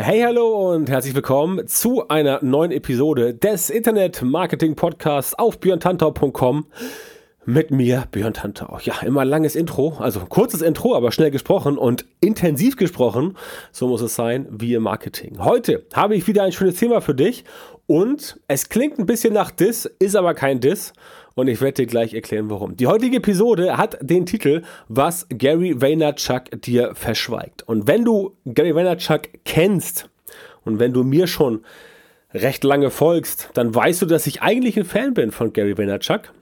Hey, hallo und herzlich willkommen zu einer neuen Episode des Internet Marketing Podcasts auf björntantau.com mit mir, Björn Tantau. Ja, immer langes Intro, also kurzes Intro, aber schnell gesprochen und intensiv gesprochen. So muss es sein, wie im Marketing. Heute habe ich wieder ein schönes Thema für dich und es klingt ein bisschen nach Diss, ist aber kein Diss und ich werde dir gleich erklären, warum. Die heutige Episode hat den Titel, was Gary Vaynerchuk dir verschweigt. Und wenn du Gary Vaynerchuk kennst und wenn du mir schon recht lange folgst, dann weißt du, dass ich eigentlich ein Fan bin von Gary Vaynerchuk.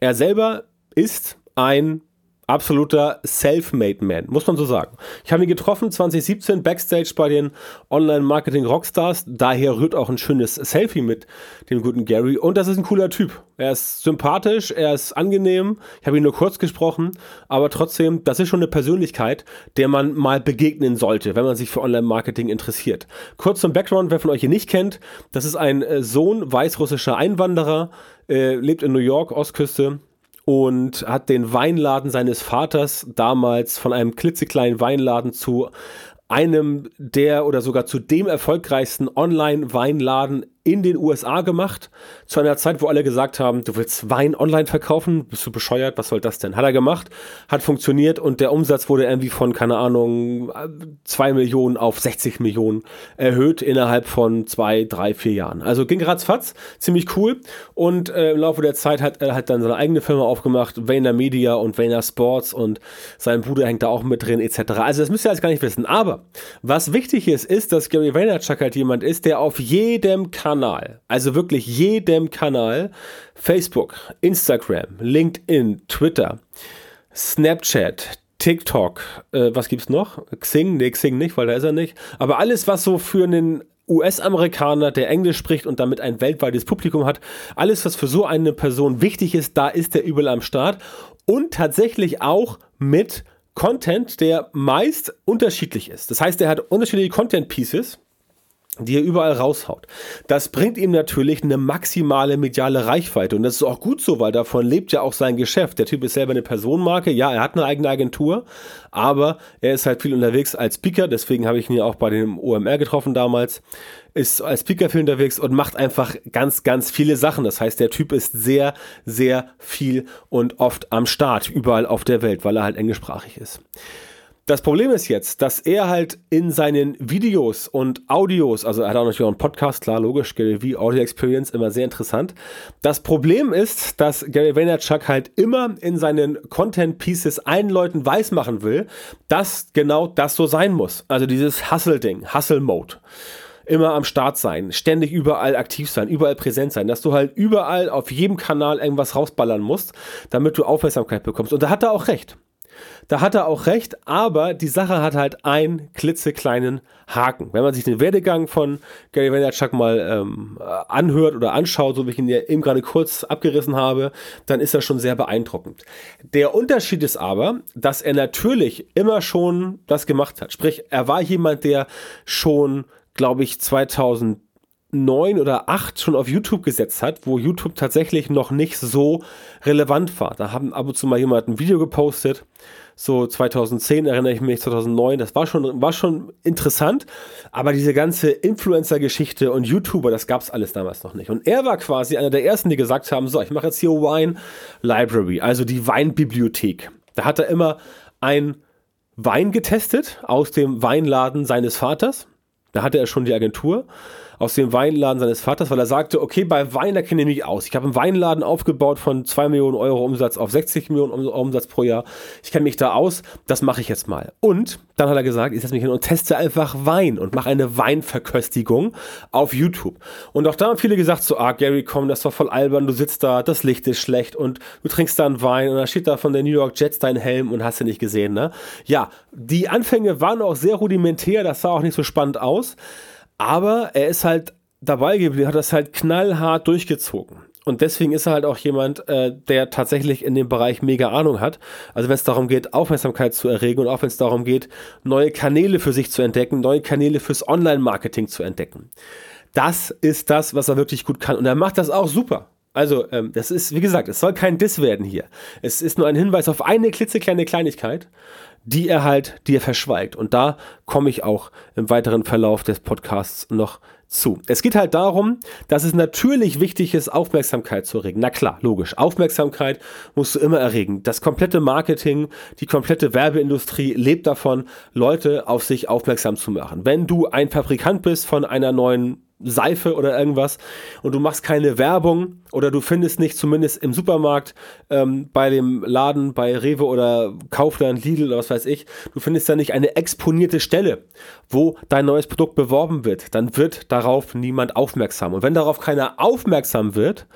Er selber ist ein absoluter Self-Made Man, muss man so sagen. Ich habe ihn getroffen 2017 Backstage bei den Online-Marketing-Rockstars. Daher rührt auch ein schönes Selfie mit dem guten Gary. Und das ist ein cooler Typ. Er ist sympathisch, er ist angenehm. Ich habe ihn nur kurz gesprochen, aber trotzdem, das ist schon eine Persönlichkeit, der man mal begegnen sollte, wenn man sich für Online-Marketing interessiert. Kurz zum Background, wer von euch ihn nicht kennt, das ist ein äh, Sohn weißrussischer Einwanderer, äh, lebt in New York, Ostküste, und hat den Weinladen seines Vaters damals von einem klitzekleinen Weinladen zu einem der oder sogar zu dem erfolgreichsten Online-Weinladen in den USA gemacht, zu einer Zeit, wo alle gesagt haben, du willst Wein online verkaufen, bist du bescheuert, was soll das denn? Hat er gemacht, hat funktioniert und der Umsatz wurde irgendwie von, keine Ahnung, 2 Millionen auf 60 Millionen erhöht innerhalb von zwei, drei, vier Jahren. Also ging ratzfatz, ziemlich cool. Und äh, im Laufe der Zeit hat er halt dann seine eigene Firma aufgemacht, Vayner Media und Vayner Sports und sein Bruder hängt da auch mit drin etc. Also das müsst ihr alles gar nicht wissen, aber was wichtig ist, ist, dass Gary Vaynerchuk halt jemand ist, der auf jedem Kanal Kanal, also wirklich jedem Kanal, Facebook, Instagram, LinkedIn, Twitter, Snapchat, TikTok, äh, was gibt's noch? Xing? Nee, Xing nicht, weil da ist er nicht. Aber alles, was so für einen US-Amerikaner, der Englisch spricht und damit ein weltweites Publikum hat, alles, was für so eine Person wichtig ist, da ist er überall am Start. Und tatsächlich auch mit Content, der meist unterschiedlich ist. Das heißt, er hat unterschiedliche Content-Pieces die er überall raushaut. Das bringt ihm natürlich eine maximale mediale Reichweite und das ist auch gut so, weil davon lebt ja auch sein Geschäft. Der Typ ist selber eine Personenmarke, ja, er hat eine eigene Agentur, aber er ist halt viel unterwegs als Speaker, deswegen habe ich ihn ja auch bei dem OMR getroffen damals, ist als Speaker viel unterwegs und macht einfach ganz, ganz viele Sachen. Das heißt, der Typ ist sehr, sehr viel und oft am Start, überall auf der Welt, weil er halt englischsprachig ist. Das Problem ist jetzt, dass er halt in seinen Videos und Audios, also er hat auch natürlich auch einen Podcast, klar, logisch, Gary V, Audio Experience, immer sehr interessant. Das Problem ist, dass Gary Vaynerchuk halt immer in seinen Content Pieces allen Leuten weismachen will, dass genau das so sein muss. Also dieses Hustle-Ding, Hustle-Mode immer am Start sein, ständig überall aktiv sein, überall präsent sein, dass du halt überall auf jedem Kanal irgendwas rausballern musst, damit du Aufmerksamkeit bekommst. Und da hat er auch recht. Da hat er auch recht, aber die Sache hat halt einen klitzekleinen Haken. Wenn man sich den Werdegang von Gary Vaynerchuk mal ähm, anhört oder anschaut, so wie ich ihn ja eben gerade kurz abgerissen habe, dann ist das schon sehr beeindruckend. Der Unterschied ist aber, dass er natürlich immer schon das gemacht hat. Sprich, er war jemand, der schon, glaube ich, 2000 neun oder acht schon auf YouTube gesetzt hat, wo YouTube tatsächlich noch nicht so relevant war. Da haben ab und zu mal jemand ein Video gepostet, so 2010 erinnere ich mich, 2009, das war schon, war schon interessant, aber diese ganze Influencer-Geschichte und YouTuber, das gab es alles damals noch nicht. Und er war quasi einer der ersten, die gesagt haben, so, ich mache jetzt hier Wine Library, also die Weinbibliothek. Da hat er immer ein Wein getestet aus dem Weinladen seines Vaters. Da hatte er schon die Agentur aus dem Weinladen seines Vaters, weil er sagte, okay, bei Wein, da kenne ich mich aus. Ich habe einen Weinladen aufgebaut von 2 Millionen Euro Umsatz auf 60 Millionen Umsatz pro Jahr. Ich kenne mich da aus, das mache ich jetzt mal. Und dann hat er gesagt, ich setze mich hin und teste einfach Wein und mache eine Weinverköstigung auf YouTube. Und auch da haben viele gesagt, so, ah, Gary, komm, das war voll albern, du sitzt da, das Licht ist schlecht und du trinkst da einen Wein und da steht da von der New York Jets dein Helm und hast du nicht gesehen, ne? Ja, die Anfänge waren auch sehr rudimentär, das sah auch nicht so spannend aus. Aber er ist halt dabei geblieben, hat das halt knallhart durchgezogen. Und deswegen ist er halt auch jemand, äh, der tatsächlich in dem Bereich mega Ahnung hat. Also wenn es darum geht, Aufmerksamkeit zu erregen und auch wenn es darum geht, neue Kanäle für sich zu entdecken, neue Kanäle fürs Online-Marketing zu entdecken. Das ist das, was er wirklich gut kann. Und er macht das auch super. Also, ähm, das ist, wie gesagt, es soll kein Diss werden hier. Es ist nur ein Hinweis auf eine klitzekleine Kleinigkeit, die er halt dir verschweigt. Und da komme ich auch im weiteren Verlauf des Podcasts noch zu. Es geht halt darum, dass es natürlich wichtig ist, Aufmerksamkeit zu erregen. Na klar, logisch. Aufmerksamkeit musst du immer erregen. Das komplette Marketing, die komplette Werbeindustrie lebt davon, Leute auf sich aufmerksam zu machen. Wenn du ein Fabrikant bist von einer neuen Seife oder irgendwas und du machst keine Werbung oder du findest nicht zumindest im Supermarkt ähm, bei dem Laden bei Rewe oder Kaufland, Lidl oder was weiß ich, du findest da nicht eine exponierte Stelle, wo dein neues Produkt beworben wird, dann wird darauf niemand aufmerksam. Und wenn darauf keiner aufmerksam wird,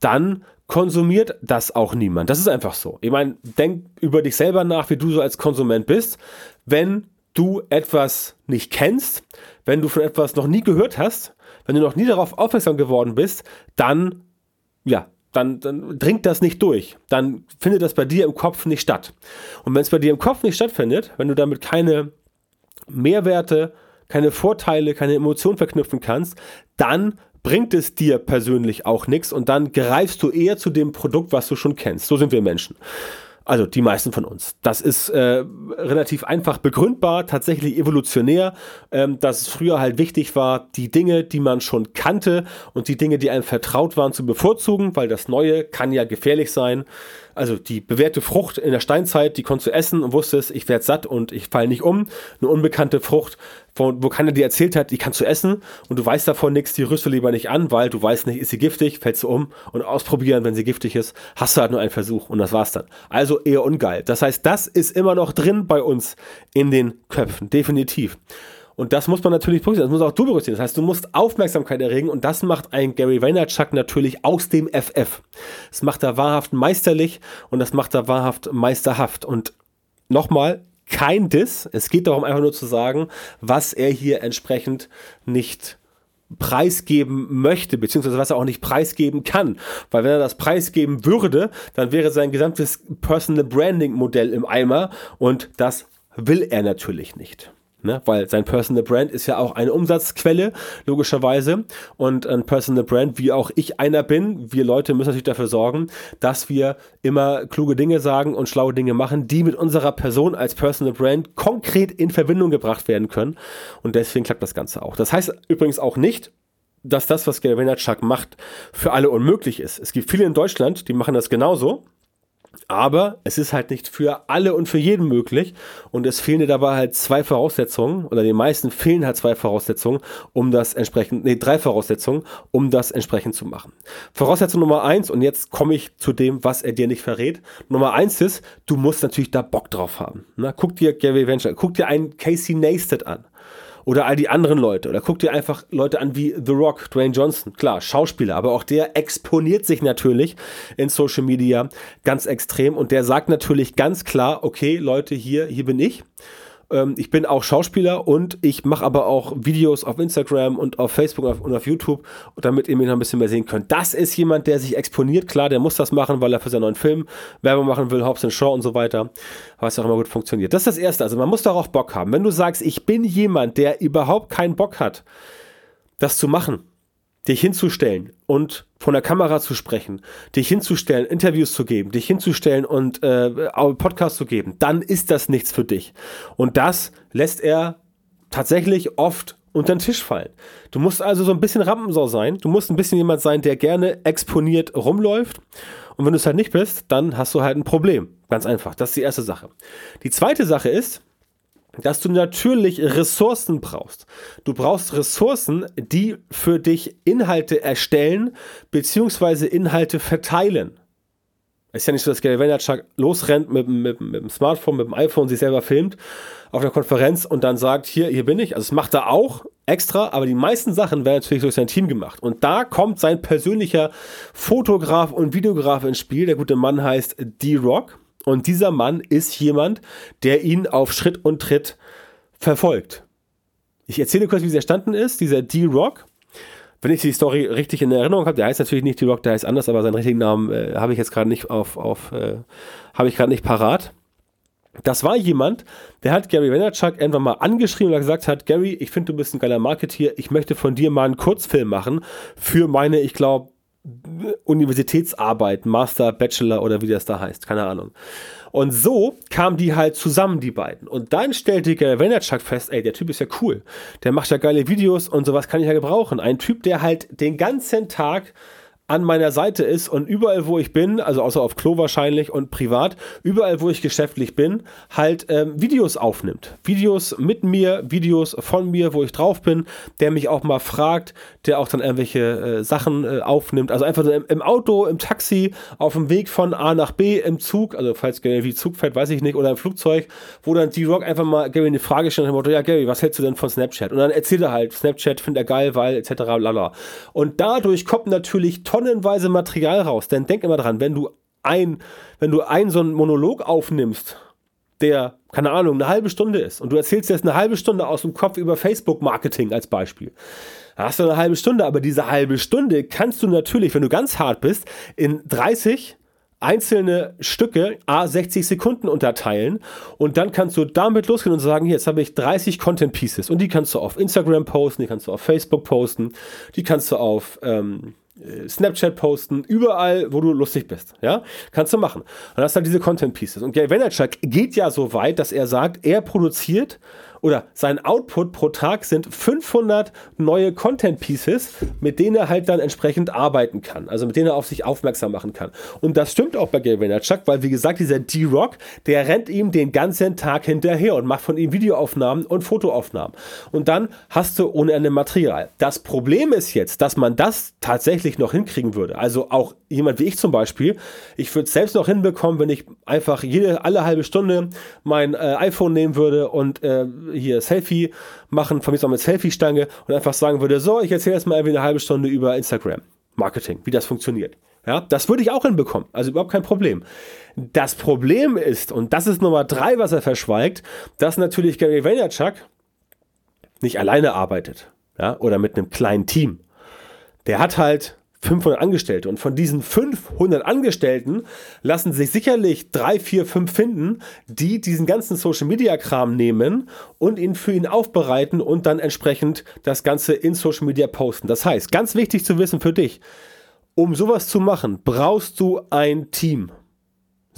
dann konsumiert das auch niemand. Das ist einfach so. Ich meine, denk über dich selber nach, wie du so als Konsument bist. Wenn du etwas nicht kennst, wenn du von etwas noch nie gehört hast, wenn du noch nie darauf aufmerksam geworden bist, dann, ja, dann, dann dringt das nicht durch. Dann findet das bei dir im Kopf nicht statt. Und wenn es bei dir im Kopf nicht stattfindet, wenn du damit keine Mehrwerte, keine Vorteile, keine Emotionen verknüpfen kannst, dann bringt es dir persönlich auch nichts und dann greifst du eher zu dem Produkt, was du schon kennst. So sind wir Menschen. Also die meisten von uns. Das ist äh, relativ einfach begründbar, tatsächlich evolutionär, ähm, dass es früher halt wichtig war, die Dinge, die man schon kannte und die Dinge, die einem vertraut waren, zu bevorzugen, weil das Neue kann ja gefährlich sein also die bewährte Frucht in der Steinzeit, die konntest du essen und wusstest, ich werde satt und ich falle nicht um. Eine unbekannte Frucht, wo, wo keiner dir erzählt hat, die kannst du essen und du weißt davon nichts, die rührst du lieber nicht an, weil du weißt nicht, ist sie giftig, fällst du um und ausprobieren, wenn sie giftig ist, hast du halt nur einen Versuch und das war's dann. Also eher ungeil. Das heißt, das ist immer noch drin bei uns in den Köpfen, definitiv. Und das muss man natürlich berücksichtigen. Das muss auch du berücksichtigen. Das heißt, du musst Aufmerksamkeit erregen und das macht ein Gary Vaynerchuk natürlich aus dem FF. Das macht er wahrhaft meisterlich und das macht er wahrhaft meisterhaft. Und nochmal, kein Diss. Es geht darum, einfach nur zu sagen, was er hier entsprechend nicht preisgeben möchte, beziehungsweise was er auch nicht preisgeben kann. Weil wenn er das preisgeben würde, dann wäre sein gesamtes Personal Branding Modell im Eimer und das will er natürlich nicht. Ne? Weil sein Personal Brand ist ja auch eine Umsatzquelle, logischerweise. Und ein Personal Brand, wie auch ich einer bin, wir Leute müssen natürlich dafür sorgen, dass wir immer kluge Dinge sagen und schlaue Dinge machen, die mit unserer Person als Personal Brand konkret in Verbindung gebracht werden können. Und deswegen klappt das Ganze auch. Das heißt übrigens auch nicht, dass das, was Gary Vaynerchuk macht, für alle unmöglich ist. Es gibt viele in Deutschland, die machen das genauso. Aber es ist halt nicht für alle und für jeden möglich. Und es fehlen dir dabei halt zwei Voraussetzungen, oder den meisten fehlen halt zwei Voraussetzungen, um das entsprechend, nee, drei Voraussetzungen, um das entsprechend zu machen. Voraussetzung Nummer eins, und jetzt komme ich zu dem, was er dir nicht verrät. Nummer eins ist, du musst natürlich da Bock drauf haben. Na, guck dir Gary Venture, guck dir einen Casey Neistat an oder all die anderen Leute. Oder guck dir einfach Leute an wie The Rock, Dwayne Johnson. Klar, Schauspieler, aber auch der exponiert sich natürlich in Social Media ganz extrem und der sagt natürlich ganz klar, okay, Leute, hier, hier bin ich. Ähm, ich bin auch Schauspieler und ich mache aber auch Videos auf Instagram und auf Facebook und auf YouTube, damit ihr mich noch ein bisschen mehr sehen könnt. Das ist jemand, der sich exponiert. Klar, der muss das machen, weil er für seinen neuen Film Werbung machen will, Hobbs Shaw und so weiter. Was auch immer gut funktioniert. Das ist das Erste. Also man muss darauf Bock haben. Wenn du sagst, ich bin jemand, der überhaupt keinen Bock hat, das zu machen, dich hinzustellen und von der Kamera zu sprechen, dich hinzustellen, Interviews zu geben, dich hinzustellen und äh, Podcasts zu geben, dann ist das nichts für dich. Und das lässt er tatsächlich oft unter den Tisch fallen. Du musst also so ein bisschen Rampensau sein. Du musst ein bisschen jemand sein, der gerne exponiert rumläuft. Und wenn du es halt nicht bist, dann hast du halt ein Problem. Ganz einfach. Das ist die erste Sache. Die zweite Sache ist, dass du natürlich Ressourcen brauchst. Du brauchst Ressourcen, die für dich Inhalte erstellen bzw. Inhalte verteilen. Es ist ja nicht so, dass Gary Vaynerchuk losrennt mit, mit, mit dem Smartphone, mit dem iPhone, sich selber filmt auf einer Konferenz und dann sagt, hier, hier bin ich. Also das macht er auch extra, aber die meisten Sachen werden natürlich durch sein Team gemacht. Und da kommt sein persönlicher Fotograf und Videograf ins Spiel. Der gute Mann heißt D-Rock. Und dieser Mann ist jemand, der ihn auf Schritt und Tritt verfolgt. Ich erzähle kurz, wie es entstanden ist. Dieser D-Rock wenn ich die Story richtig in Erinnerung habe, der heißt natürlich nicht D-Rock, der heißt anders, aber seinen richtigen Namen äh, habe ich jetzt gerade nicht auf, auf äh, habe ich gerade nicht parat. Das war jemand, der hat Gary Vaynerchuk irgendwann mal angeschrieben und gesagt hat, Gary, ich finde, du bist ein geiler Marketeer, ich möchte von dir mal einen Kurzfilm machen für meine, ich glaube, Universitätsarbeit, Master, Bachelor oder wie das da heißt, keine Ahnung. Und so kamen die halt zusammen, die beiden. Und dann stellte Gary Vaynerchuk fest, ey, der Typ ist ja cool. Der macht ja geile Videos und sowas kann ich ja gebrauchen. Ein Typ, der halt den ganzen Tag an meiner Seite ist und überall, wo ich bin, also außer auf Klo wahrscheinlich und privat, überall, wo ich geschäftlich bin, halt ähm, Videos aufnimmt. Videos mit mir, Videos von mir, wo ich drauf bin, der mich auch mal fragt, der auch dann irgendwelche äh, Sachen äh, aufnimmt. Also einfach so im, im, Auto, im Taxi, auf dem Weg von A nach B, im Zug, also falls Gary wie Zug fährt, weiß ich nicht, oder im Flugzeug, wo dann D-Rock einfach mal Gary eine Frage stellt, Motto, ja Gary, was hältst du denn von Snapchat? Und dann erzählt er halt, Snapchat findet er geil, weil etc. Lala. Und dadurch kommt natürlich tonnenweise Material raus. Denn denk immer dran, wenn du ein, wenn du einen so einen Monolog aufnimmst, der, keine Ahnung, eine halbe Stunde ist und du erzählst jetzt eine halbe Stunde aus dem Kopf über Facebook-Marketing als Beispiel. Da hast du eine halbe Stunde, aber diese halbe Stunde kannst du natürlich, wenn du ganz hart bist, in 30 einzelne Stücke a 60 Sekunden unterteilen und dann kannst du damit losgehen und sagen, hier, jetzt habe ich 30 Content Pieces und die kannst du auf Instagram posten, die kannst du auf Facebook posten, die kannst du auf ähm, äh, Snapchat posten, überall, wo du lustig bist. Ja, kannst du machen. Und hast dann diese Content Pieces. Und Gary Vaynerchuk geht ja so weit, dass er sagt, er produziert oder sein Output pro Tag sind 500 neue Content Pieces, mit denen er halt dann entsprechend arbeiten kann. Also mit denen er auf sich aufmerksam machen kann. Und das stimmt auch bei Gary Vaynerchuk, weil wie gesagt, dieser D-Rock, der rennt ihm den ganzen Tag hinterher und macht von ihm Videoaufnahmen und Fotoaufnahmen. Und dann hast du ohne Ende Material. Das Problem ist jetzt, dass man das tatsächlich noch hinkriegen würde. Also auch jemand wie ich zum Beispiel, ich würde es selbst noch hinbekommen, wenn ich einfach jede, alle halbe Stunde mein äh, iPhone nehmen würde und äh, hier Selfie machen, von mir auch mit Selfie-Stange und einfach sagen würde, so, ich erzähle jetzt mal irgendwie eine halbe Stunde über Instagram Marketing, wie das funktioniert. Ja, das würde ich auch hinbekommen. Also überhaupt kein Problem. Das Problem ist, und das ist Nummer drei, was er verschweigt, dass natürlich Gary Vaynerchuk nicht alleine arbeitet. Ja, oder mit einem kleinen Team. Der hat halt 500 Angestellte. Und von diesen 500 Angestellten lassen sich sicherlich drei, vier, fünf finden, die diesen ganzen Social Media Kram nehmen und ihn für ihn aufbereiten und dann entsprechend das Ganze in Social Media posten. Das heißt, ganz wichtig zu wissen für dich, um sowas zu machen, brauchst du ein Team.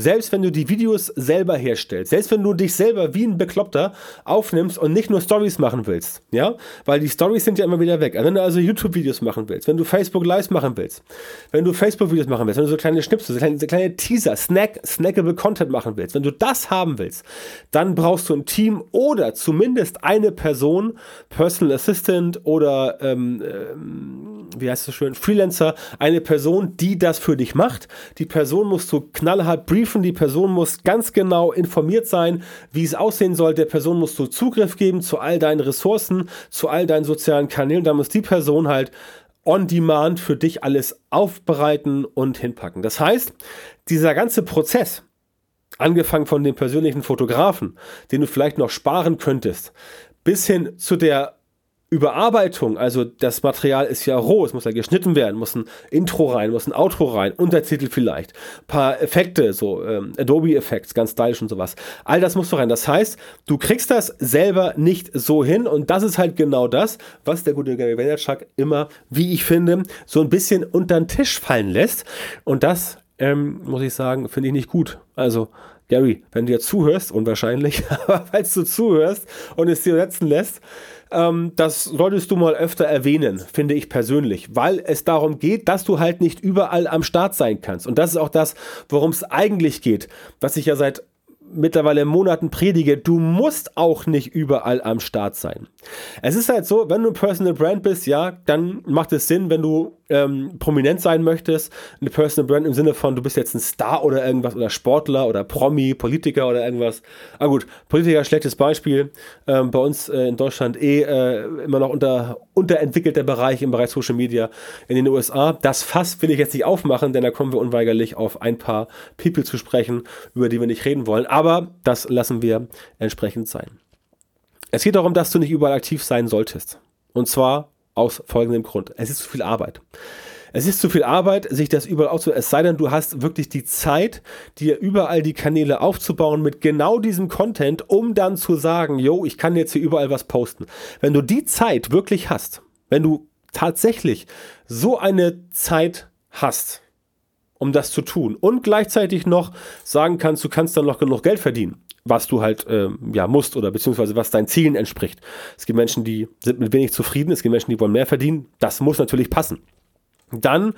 Selbst wenn du die Videos selber herstellst, selbst wenn du dich selber wie ein Bekloppter aufnimmst und nicht nur Stories machen willst, ja, weil die Stories sind ja immer wieder weg. Wenn du also YouTube-Videos machen willst, wenn du Facebook Lives machen willst, wenn du Facebook-Videos machen willst, wenn du so kleine Schnipsel, so kleine, so kleine Teaser, Snack, snackable Content machen willst, wenn du das haben willst, dann brauchst du ein Team oder zumindest eine Person, Personal Assistant oder ähm, ähm, wie heißt das schön, Freelancer, eine Person, die das für dich macht. Die Person musst du knallhart briefen prüfen. Die Person muss ganz genau informiert sein, wie es aussehen soll. Der Person musst du Zugriff geben zu all deinen Ressourcen, zu all deinen sozialen Kanälen. Da muss die Person halt on demand für dich alles aufbereiten und hinpacken. Das heißt, dieser ganze Prozess, angefangen von dem persönlichen Fotografen, den du vielleicht noch sparen könntest, bis hin zu der Überarbeitung, also das Material ist ja roh, es muss ja geschnitten werden, muss ein Intro rein, muss ein Outro rein, Untertitel vielleicht, paar Effekte, so ähm, Adobe Effects, ganz stylisch und sowas. All das muss doch rein. Das heißt, du kriegst das selber nicht so hin und das ist halt genau das, was der gute Gary Vaynerchuk immer, wie ich finde, so ein bisschen unter den Tisch fallen lässt und das, ähm, muss ich sagen, finde ich nicht gut. Also Gary, wenn du jetzt zuhörst, unwahrscheinlich, aber falls du zuhörst und es dir setzen lässt, ähm, das solltest du mal öfter erwähnen, finde ich persönlich, weil es darum geht, dass du halt nicht überall am Start sein kannst. Und das ist auch das, worum es eigentlich geht, was ich ja seit mittlerweile Monaten predige, du musst auch nicht überall am Start sein. Es ist halt so, wenn du ein Personal Brand bist, ja, dann macht es Sinn, wenn du ähm, prominent sein möchtest, eine Personal Brand im Sinne von, du bist jetzt ein Star oder irgendwas oder Sportler oder Promi, Politiker oder irgendwas. Ah gut, Politiker, schlechtes Beispiel. Ähm, bei uns äh, in Deutschland eh äh, immer noch unter, unterentwickelter Bereich im Bereich Social Media in den USA. Das Fass will ich jetzt nicht aufmachen, denn da kommen wir unweigerlich auf ein paar People zu sprechen, über die wir nicht reden wollen. Aber das lassen wir entsprechend sein. Es geht darum, dass du nicht überall aktiv sein solltest. Und zwar aus folgendem Grund. Es ist zu viel Arbeit. Es ist zu viel Arbeit, sich das überall aufzubauen. Es sei denn, du hast wirklich die Zeit, dir überall die Kanäle aufzubauen mit genau diesem Content, um dann zu sagen, yo, ich kann jetzt hier überall was posten. Wenn du die Zeit wirklich hast, wenn du tatsächlich so eine Zeit hast, um das zu tun und gleichzeitig noch sagen kannst, du kannst dann noch genug Geld verdienen, was du halt ähm, ja musst oder beziehungsweise was deinen Zielen entspricht. Es gibt Menschen, die sind mit wenig zufrieden, es gibt Menschen, die wollen mehr verdienen. Das muss natürlich passen. Dann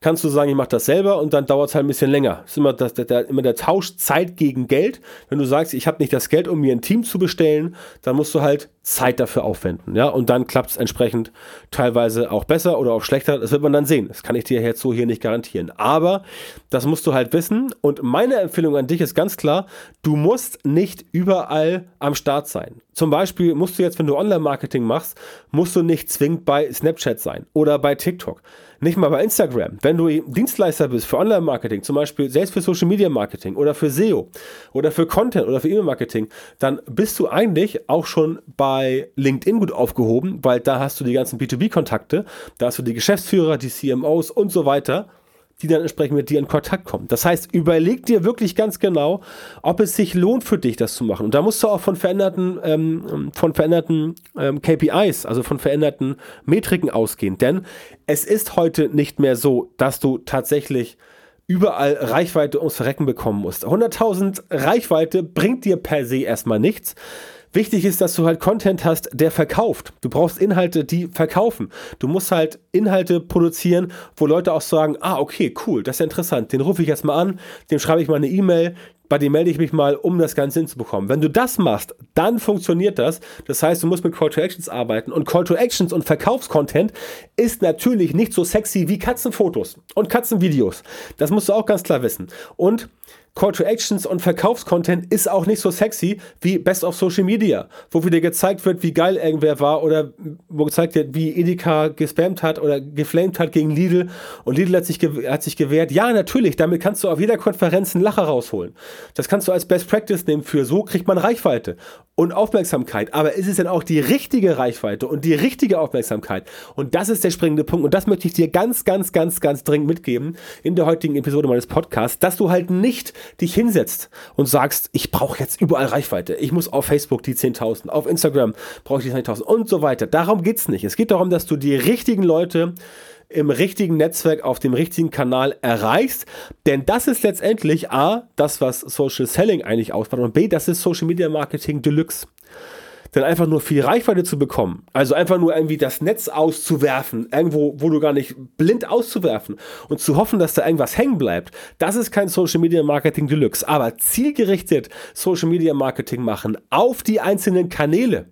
kannst du sagen, ich mache das selber und dann dauert es halt ein bisschen länger. Das ist immer, das, der, immer der Tausch Zeit gegen Geld. Wenn du sagst, ich habe nicht das Geld, um mir ein Team zu bestellen, dann musst du halt Zeit dafür aufwenden. Ja? Und dann klappt es entsprechend teilweise auch besser oder auch schlechter. Das wird man dann sehen. Das kann ich dir jetzt so hier nicht garantieren. Aber das musst du halt wissen. Und meine Empfehlung an dich ist ganz klar, du musst nicht überall am Start sein. Zum Beispiel musst du jetzt, wenn du Online-Marketing machst, musst du nicht zwingend bei Snapchat sein oder bei TikTok. Nicht mal bei Instagram. Wenn du Dienstleister bist für Online-Marketing, zum Beispiel selbst für Social Media Marketing oder für SEO oder für Content oder für E-Mail-Marketing, dann bist du eigentlich auch schon bei LinkedIn gut aufgehoben, weil da hast du die ganzen B2B-Kontakte, da hast du die Geschäftsführer, die CMOs und so weiter die dann entsprechend mit dir in Kontakt kommen. Das heißt, überleg dir wirklich ganz genau, ob es sich lohnt für dich, das zu machen. Und da musst du auch von veränderten, ähm, von veränderten ähm, KPIs, also von veränderten Metriken ausgehen. Denn es ist heute nicht mehr so, dass du tatsächlich überall Reichweite ums Verrecken bekommen musst. 100.000 Reichweite bringt dir per se erstmal nichts. Wichtig ist, dass du halt Content hast, der verkauft. Du brauchst Inhalte, die verkaufen. Du musst halt Inhalte produzieren, wo Leute auch sagen, ah, okay, cool, das ist ja interessant. Den rufe ich jetzt mal an, dem schreibe ich mal eine E-Mail, bei dem melde ich mich mal, um das Ganze hinzubekommen. Wenn du das machst, dann funktioniert das. Das heißt, du musst mit Call to Actions arbeiten und Call to Actions und Verkaufscontent ist natürlich nicht so sexy wie Katzenfotos und Katzenvideos. Das musst du auch ganz klar wissen. Und Call to Actions und Verkaufscontent ist auch nicht so sexy wie Best of Social Media, wo wieder gezeigt wird, wie geil irgendwer war oder wo gezeigt wird, wie Edeka gespammt hat oder geflamed hat gegen Lidl und Lidl hat sich, hat sich gewehrt. Ja, natürlich, damit kannst du auf jeder Konferenz einen Lacher rausholen. Das kannst du als Best Practice nehmen für so kriegt man Reichweite und Aufmerksamkeit. Aber ist es denn auch die richtige Reichweite und die richtige Aufmerksamkeit? Und das ist der springende Punkt. Und das möchte ich dir ganz, ganz, ganz, ganz dringend mitgeben in der heutigen Episode meines Podcasts, dass du halt nicht dich hinsetzt und sagst, ich brauche jetzt überall Reichweite. Ich muss auf Facebook die 10.000, auf Instagram brauche ich die 10.000 und so weiter. Darum geht es nicht. Es geht darum, dass du die richtigen Leute im richtigen Netzwerk auf dem richtigen Kanal erreichst. Denn das ist letztendlich A, das, was Social Selling eigentlich ausmacht und B, das ist Social Media Marketing Deluxe. Denn einfach nur viel Reichweite zu bekommen, also einfach nur irgendwie das Netz auszuwerfen, irgendwo, wo du gar nicht blind auszuwerfen und zu hoffen, dass da irgendwas hängen bleibt, das ist kein Social Media Marketing Deluxe. Aber zielgerichtet Social Media Marketing machen auf die einzelnen Kanäle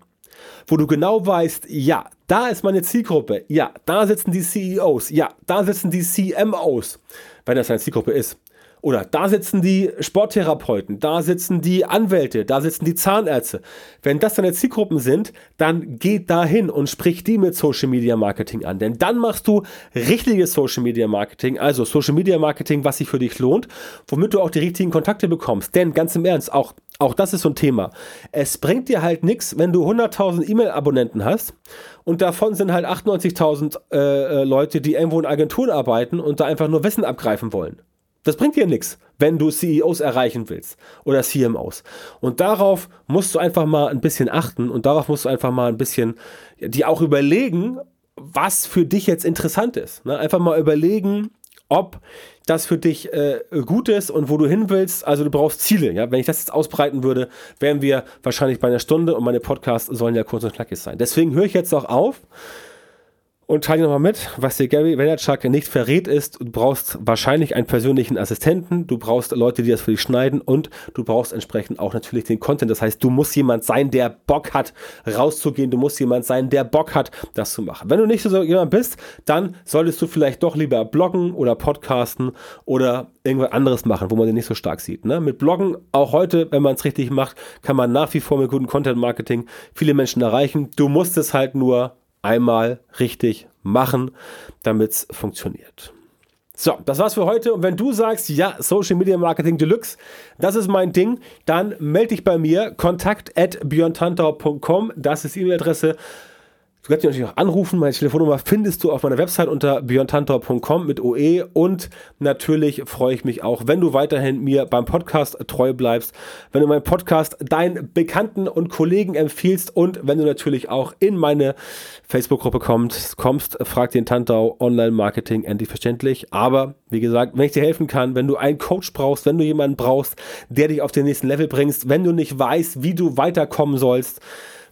wo du genau weißt, ja, da ist meine Zielgruppe, ja, da sitzen die CEOs, ja, da sitzen die CMOs, wenn das eine Zielgruppe ist. Oder da sitzen die Sporttherapeuten, da sitzen die Anwälte, da sitzen die Zahnärzte. Wenn das deine Zielgruppen sind, dann geh dahin und sprich die mit Social Media Marketing an. Denn dann machst du richtiges Social Media Marketing, also Social Media Marketing, was sich für dich lohnt, womit du auch die richtigen Kontakte bekommst. Denn ganz im Ernst, auch, auch das ist so ein Thema. Es bringt dir halt nichts, wenn du 100.000 E-Mail-Abonnenten hast und davon sind halt 98.000 äh, äh, Leute, die irgendwo in Agenturen arbeiten und da einfach nur Wissen abgreifen wollen. Das bringt dir nichts, wenn du CEOs erreichen willst oder CMOs. Und darauf musst du einfach mal ein bisschen achten und darauf musst du einfach mal ein bisschen dir auch überlegen, was für dich jetzt interessant ist. Ne? Einfach mal überlegen, ob das für dich äh, gut ist und wo du hin willst. Also du brauchst Ziele. Ja? Wenn ich das jetzt ausbreiten würde, wären wir wahrscheinlich bei einer Stunde und meine Podcasts sollen ja kurz und knackig sein. Deswegen höre ich jetzt auch auf und teile nochmal mit, was dir Gary Vaynerchuk nicht verrät ist, du brauchst wahrscheinlich einen persönlichen Assistenten, du brauchst Leute, die das für dich schneiden und du brauchst entsprechend auch natürlich den Content. Das heißt, du musst jemand sein, der Bock hat, rauszugehen, du musst jemand sein, der Bock hat, das zu machen. Wenn du nicht so jemand bist, dann solltest du vielleicht doch lieber bloggen oder podcasten oder irgendwas anderes machen, wo man den nicht so stark sieht. Ne? Mit Bloggen, auch heute, wenn man es richtig macht, kann man nach wie vor mit gutem Content-Marketing viele Menschen erreichen. Du musst es halt nur einmal richtig machen, damit es funktioniert. So, das war's für heute. Und wenn du sagst, ja, Social Media Marketing Deluxe, das ist mein Ding, dann melde dich bei mir. Kontakt at björntantau.com, das ist die E-Mail-Adresse. Kannst mich natürlich auch anrufen. Meine Telefonnummer findest du auf meiner Website unter björntantor.com mit OE. Und natürlich freue ich mich auch, wenn du weiterhin mir beim Podcast treu bleibst, wenn du meinen Podcast deinen Bekannten und Kollegen empfiehlst und wenn du natürlich auch in meine Facebook-Gruppe kommst, kommst, frag den Tantau Online-Marketing endlich verständlich. Aber wie gesagt, wenn ich dir helfen kann, wenn du einen Coach brauchst, wenn du jemanden brauchst, der dich auf den nächsten Level bringst, wenn du nicht weißt, wie du weiterkommen sollst,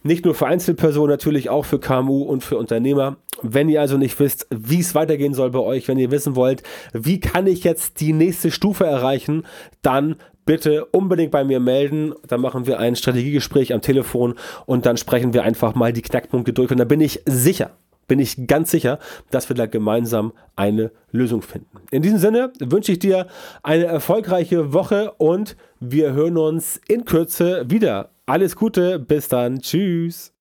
nicht nur für Einzelpersonen, natürlich auch für KMU und für Unternehmer. Wenn ihr also nicht wisst, wie es weitergehen soll bei euch, wenn ihr wissen wollt, wie kann ich jetzt die nächste Stufe erreichen, dann bitte unbedingt bei mir melden. Dann machen wir ein Strategiegespräch am Telefon und dann sprechen wir einfach mal die Knackpunkte durch. Und da bin ich sicher, bin ich ganz sicher, dass wir da gemeinsam eine Lösung finden. In diesem Sinne wünsche ich dir eine erfolgreiche Woche und wir hören uns in Kürze wieder. Alles Gute, bis dann, tschüss.